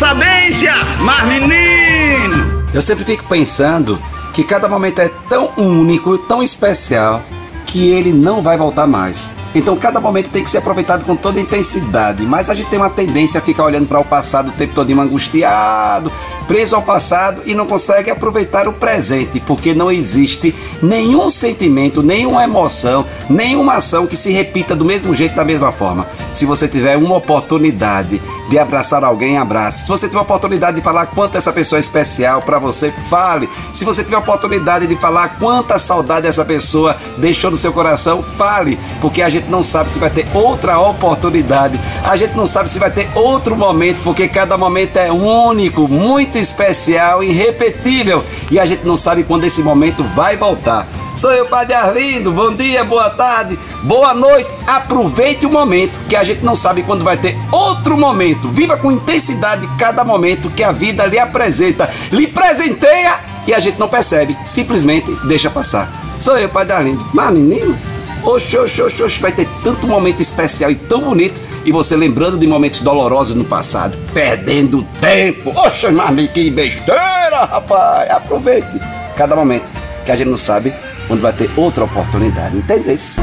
sabência, mas menino! Eu sempre fico pensando que cada momento é tão único, tão especial, que ele não vai voltar mais. Então cada momento tem que ser aproveitado com toda intensidade, mas a gente tem uma tendência a ficar olhando para o passado o tempo todo angustiado, preso ao passado e não consegue aproveitar o presente, porque não existe nenhum sentimento, nenhuma emoção, nenhuma ação que se repita do mesmo jeito, da mesma forma. Se você tiver uma oportunidade de abraçar alguém, abrace. Se você tiver a oportunidade de falar quanto essa pessoa é especial para você, fale. Se você tiver a oportunidade de falar quanta saudade essa pessoa deixou no seu coração, fale, porque a gente não sabe se vai ter outra oportunidade, a gente não sabe se vai ter outro momento, porque cada momento é único, muito especial, irrepetível, e a gente não sabe quando esse momento vai voltar. Sou eu, Padre Arlindo. Bom dia, boa tarde, boa noite. Aproveite o momento, que a gente não sabe quando vai ter outro momento. Viva com intensidade cada momento que a vida lhe apresenta, lhe presenteia e a gente não percebe, simplesmente deixa passar. Sou eu, Padre Arlindo. Mas, menino, oxe, oxe, oxe, oxe, vai ter tanto momento especial e tão bonito e você lembrando de momentos dolorosos no passado, perdendo tempo. Oxe, mas que besteira, rapaz. Aproveite cada momento, que a gente não sabe quando vai ter outra oportunidade. Entende isso?